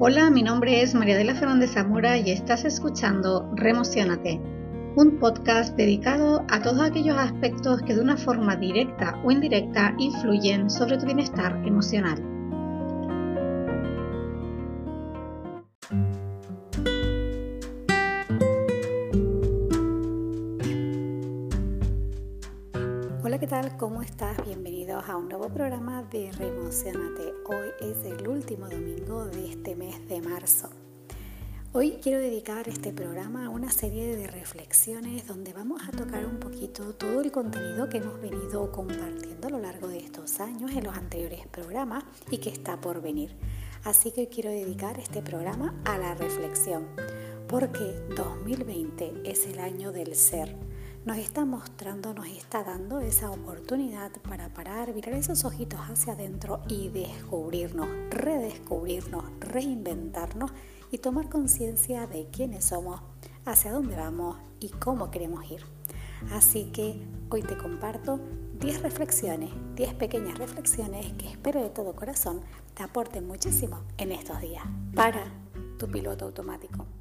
Hola, mi nombre es María de la Fernández Zamora y estás escuchando Remocionate, un podcast dedicado a todos aquellos aspectos que de una forma directa o indirecta influyen sobre tu bienestar emocional. Tal? ¿Cómo estás? Bienvenidos a un nuevo programa de Remocionate. Hoy es el último domingo de este mes de marzo. Hoy quiero dedicar este programa a una serie de reflexiones donde vamos a tocar un poquito todo el contenido que hemos venido compartiendo a lo largo de estos años en los anteriores programas y que está por venir. Así que quiero dedicar este programa a la reflexión, porque 2020 es el año del ser nos está mostrando, nos está dando esa oportunidad para parar, mirar esos ojitos hacia adentro y descubrirnos, redescubrirnos, reinventarnos y tomar conciencia de quiénes somos, hacia dónde vamos y cómo queremos ir. Así que hoy te comparto 10 reflexiones, 10 pequeñas reflexiones que espero de todo corazón te aporten muchísimo en estos días. Para tu piloto automático.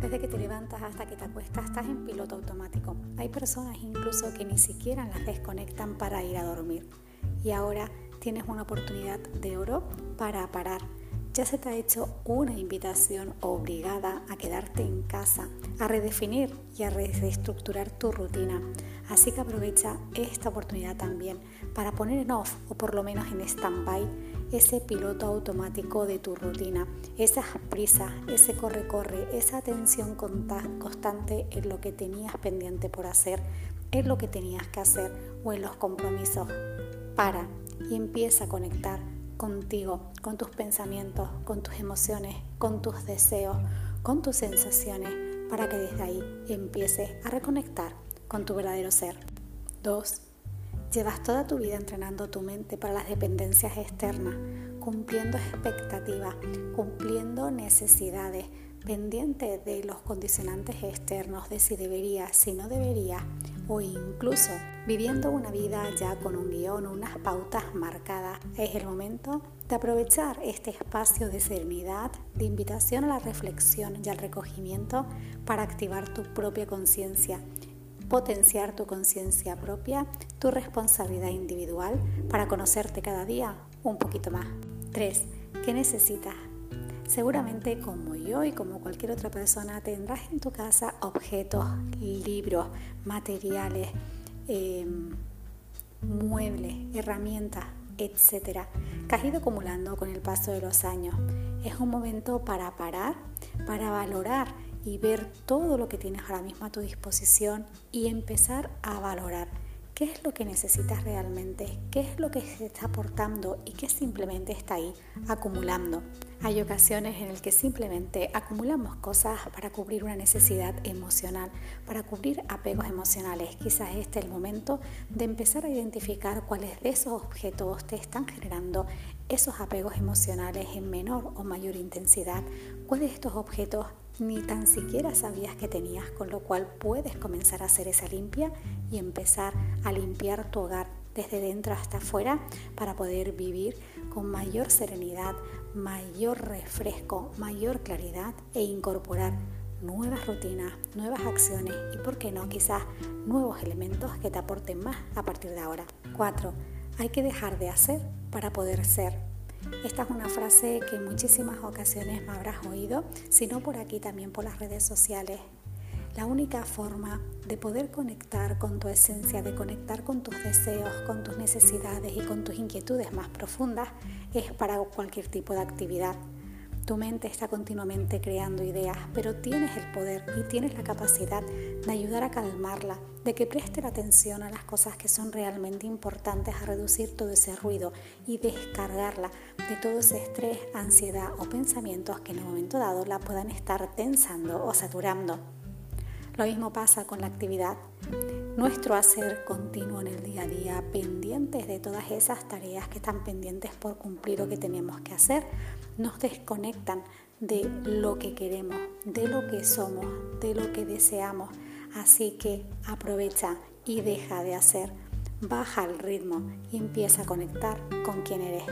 Desde que te levantas hasta que te acuestas estás en piloto automático. Hay personas incluso que ni siquiera las desconectan para ir a dormir. Y ahora tienes una oportunidad de oro para parar. Ya se te ha hecho una invitación obligada a quedarte en casa, a redefinir y a reestructurar tu rutina. Así que aprovecha esta oportunidad también para poner en off o por lo menos en stand-by ese piloto automático de tu rutina, esas prisas, ese corre-corre, esa atención constante en lo que tenías pendiente por hacer, en lo que tenías que hacer o en los compromisos. Para y empieza a conectar contigo, con tus pensamientos, con tus emociones, con tus deseos, con tus sensaciones, para que desde ahí empieces a reconectar con tu verdadero ser. 2. Llevas toda tu vida entrenando tu mente para las dependencias externas, cumpliendo expectativas, cumpliendo necesidades, pendiente de los condicionantes externos, de si debería, si no debería, o incluso viviendo una vida ya con un guion, unas pautas marcadas. Es el momento de aprovechar este espacio de serenidad, de invitación a la reflexión y al recogimiento para activar tu propia conciencia potenciar tu conciencia propia, tu responsabilidad individual para conocerte cada día un poquito más. 3. ¿Qué necesitas? Seguramente como yo y como cualquier otra persona tendrás en tu casa objetos, libros, materiales, em, muebles, herramientas, etcétera, que has ido acumulando con el paso de los años. Es un momento para parar, para valorar y ver todo lo que tienes ahora mismo a tu disposición y empezar a valorar qué es lo que necesitas realmente, qué es lo que se está aportando y qué simplemente está ahí acumulando. Hay ocasiones en las que simplemente acumulamos cosas para cubrir una necesidad emocional, para cubrir apegos emocionales. Quizás este es el momento de empezar a identificar cuáles de esos objetos te están generando esos apegos emocionales en menor o mayor intensidad, cuáles de estos objetos ni tan siquiera sabías que tenías, con lo cual puedes comenzar a hacer esa limpia y empezar a limpiar tu hogar desde dentro hasta afuera para poder vivir con mayor serenidad, mayor refresco, mayor claridad e incorporar nuevas rutinas, nuevas acciones y, por qué no, quizás nuevos elementos que te aporten más a partir de ahora. 4. Hay que dejar de hacer para poder ser. Esta es una frase que en muchísimas ocasiones me habrás oído, sino por aquí también por las redes sociales. La única forma de poder conectar con tu esencia, de conectar con tus deseos, con tus necesidades y con tus inquietudes más profundas es para cualquier tipo de actividad. Tu mente está continuamente creando ideas, pero tienes el poder y tienes la capacidad de ayudar a calmarla, de que preste la atención a las cosas que son realmente importantes, a reducir todo ese ruido y descargarla de todo ese estrés, ansiedad o pensamientos que en un momento dado la puedan estar tensando o saturando. Lo mismo pasa con la actividad. Nuestro hacer continuo en el día a día, pendientes de todas esas tareas que están pendientes por cumplir o que tenemos que hacer, nos desconectan de lo que queremos, de lo que somos, de lo que deseamos. Así que aprovecha y deja de hacer, baja el ritmo y empieza a conectar con quien eres.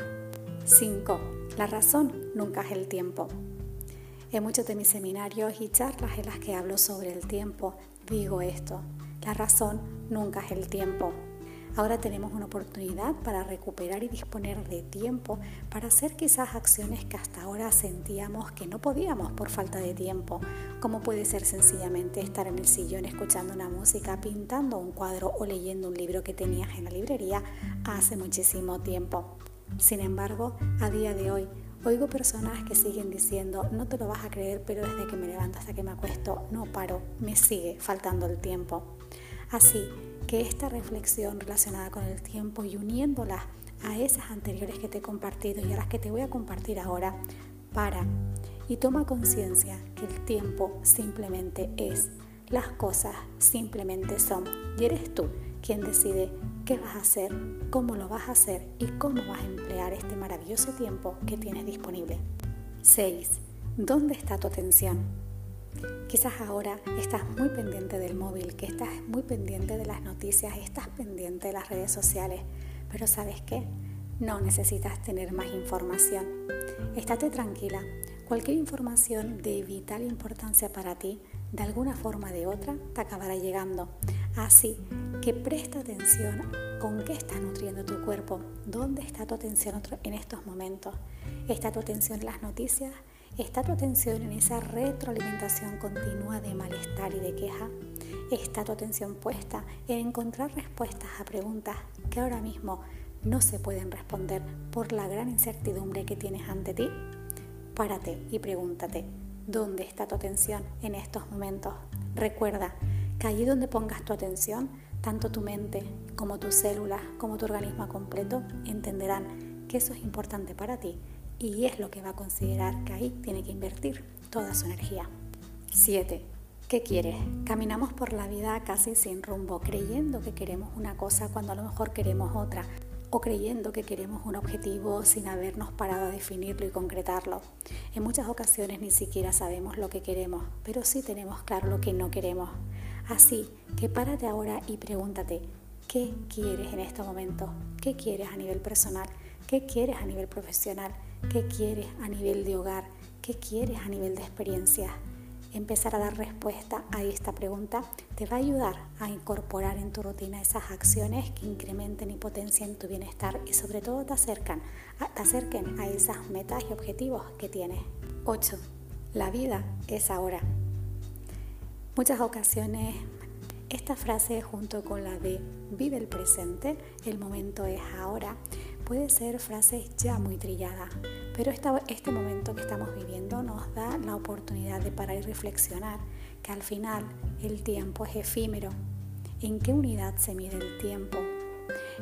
5. La razón nunca es el tiempo. En muchos de mis seminarios y charlas en las que hablo sobre el tiempo, digo esto. La razón nunca es el tiempo. Ahora tenemos una oportunidad para recuperar y disponer de tiempo para hacer quizás acciones que hasta ahora sentíamos que no podíamos por falta de tiempo, como puede ser sencillamente estar en el sillón escuchando una música, pintando un cuadro o leyendo un libro que tenías en la librería hace muchísimo tiempo. Sin embargo, a día de hoy Oigo personas que siguen diciendo, no te lo vas a creer, pero desde que me levanto hasta que me acuesto, no paro, me sigue faltando el tiempo. Así que esta reflexión relacionada con el tiempo y uniéndola a esas anteriores que te he compartido y a las que te voy a compartir ahora, para y toma conciencia que el tiempo simplemente es, las cosas simplemente son y eres tú quien decide qué vas a hacer, cómo lo vas a hacer y cómo vas a emplear este maravilloso tiempo que tienes disponible. 6. ¿Dónde está tu atención? Quizás ahora estás muy pendiente del móvil, que estás muy pendiente de las noticias, estás pendiente de las redes sociales, pero ¿sabes qué? No necesitas tener más información. Estate tranquila. Cualquier información de vital importancia para ti, de alguna forma o de otra, te acabará llegando. Así que presta atención con qué estás nutriendo tu cuerpo, dónde está tu atención en estos momentos. ¿Está tu atención en las noticias? ¿Está tu atención en esa retroalimentación continua de malestar y de queja? ¿Está tu atención puesta en encontrar respuestas a preguntas que ahora mismo no se pueden responder por la gran incertidumbre que tienes ante ti? Párate y pregúntate, ¿dónde está tu atención en estos momentos? Recuerda que allí donde pongas tu atención, tanto tu mente como tus células, como tu organismo completo, entenderán que eso es importante para ti y es lo que va a considerar que ahí tiene que invertir toda su energía. 7. ¿Qué quieres? Caminamos por la vida casi sin rumbo, creyendo que queremos una cosa cuando a lo mejor queremos otra, o creyendo que queremos un objetivo sin habernos parado a definirlo y concretarlo. En muchas ocasiones ni siquiera sabemos lo que queremos, pero sí tenemos claro lo que no queremos. Así que párate ahora y pregúntate, ¿qué quieres en este momento? ¿Qué quieres a nivel personal? ¿Qué quieres a nivel profesional? ¿Qué quieres a nivel de hogar? ¿Qué quieres a nivel de experiencia? Empezar a dar respuesta a esta pregunta te va a ayudar a incorporar en tu rutina esas acciones que incrementen y potencien tu bienestar y sobre todo te, acercan, te acerquen a esas metas y objetivos que tienes. 8. La vida es ahora. Muchas ocasiones esta frase junto con la de vive el presente, el momento es ahora, puede ser frases ya muy trilladas, pero este momento que estamos viviendo nos da la oportunidad de parar y reflexionar que al final el tiempo es efímero. ¿En qué unidad se mide el tiempo?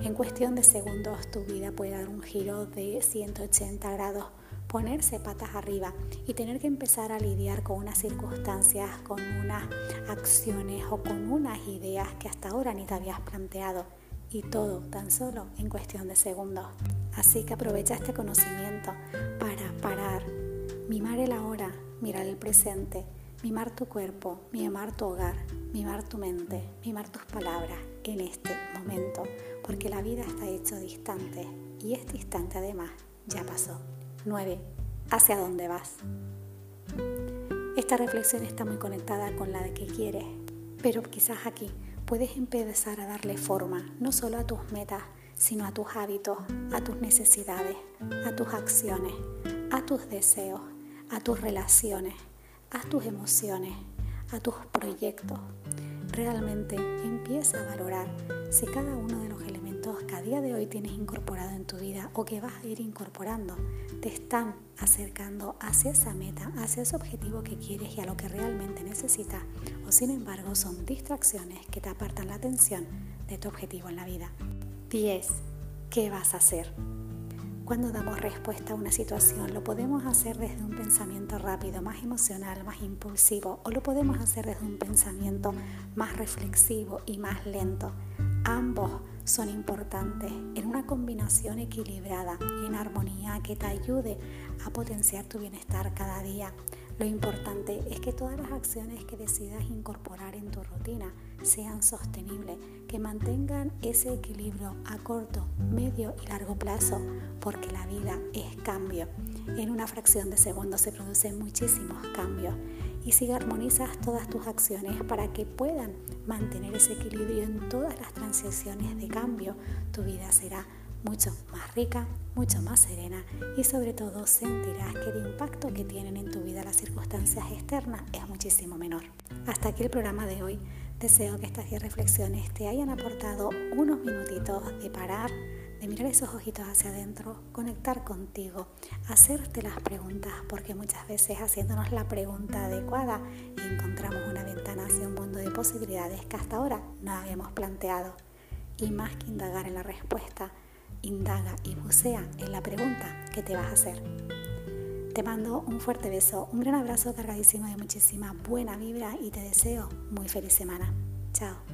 En cuestión de segundos tu vida puede dar un giro de 180 grados, ponerse patas arriba y tener que empezar a lidiar con unas circunstancias, con unas acciones o con unas ideas que hasta ahora ni te habías planteado y todo tan solo en cuestión de segundos. Así que aprovecha este conocimiento para parar, mimar el ahora, mirar el presente, mimar tu cuerpo, mimar tu hogar, mimar tu mente, mimar tus palabras en este momento, porque la vida está hecho distante y este instante además ya pasó. 9. ¿Hacia dónde vas? Esta reflexión está muy conectada con la de que quieres, pero quizás aquí puedes empezar a darle forma no solo a tus metas, sino a tus hábitos, a tus necesidades, a tus acciones, a tus deseos, a tus relaciones, a tus emociones, a tus proyectos. Realmente empieza a valorar si cada uno de los elementos que a día de hoy tienes incorporado en tu vida o que vas a ir incorporando te están acercando hacia esa meta, hacia ese objetivo que quieres y a lo que realmente necesitas o sin embargo son distracciones que te apartan la atención de tu objetivo en la vida. 10. ¿Qué vas a hacer? Cuando damos respuesta a una situación, lo podemos hacer desde un pensamiento rápido, más emocional, más impulsivo, o lo podemos hacer desde un pensamiento más reflexivo y más lento. Ambos son importantes en una combinación equilibrada, en armonía que te ayude a potenciar tu bienestar cada día. Lo importante es que todas las acciones que decidas incorporar en tu rutina sean sostenibles, que mantengan ese equilibrio a corto, medio y largo plazo, porque la vida es cambio. En una fracción de segundo se producen muchísimos cambios y si armonizas todas tus acciones para que puedan mantener ese equilibrio en todas las transiciones de cambio, tu vida será mucho más rica, mucho más serena y sobre todo sentirás que el impacto que tienen en tu vida las circunstancias externas es muchísimo menor. Hasta aquí el programa de hoy. Deseo que estas 10 reflexiones te hayan aportado unos minutitos de parar, de mirar esos ojitos hacia adentro, conectar contigo, hacerte las preguntas, porque muchas veces haciéndonos la pregunta adecuada encontramos una ventana hacia un mundo de posibilidades que hasta ahora no habíamos planteado. Y más que indagar en la respuesta, indaga y bucea en la pregunta que te vas a hacer. Te mando un fuerte beso, un gran abrazo cargadísimo de muchísima buena vibra y te deseo muy feliz semana. Chao.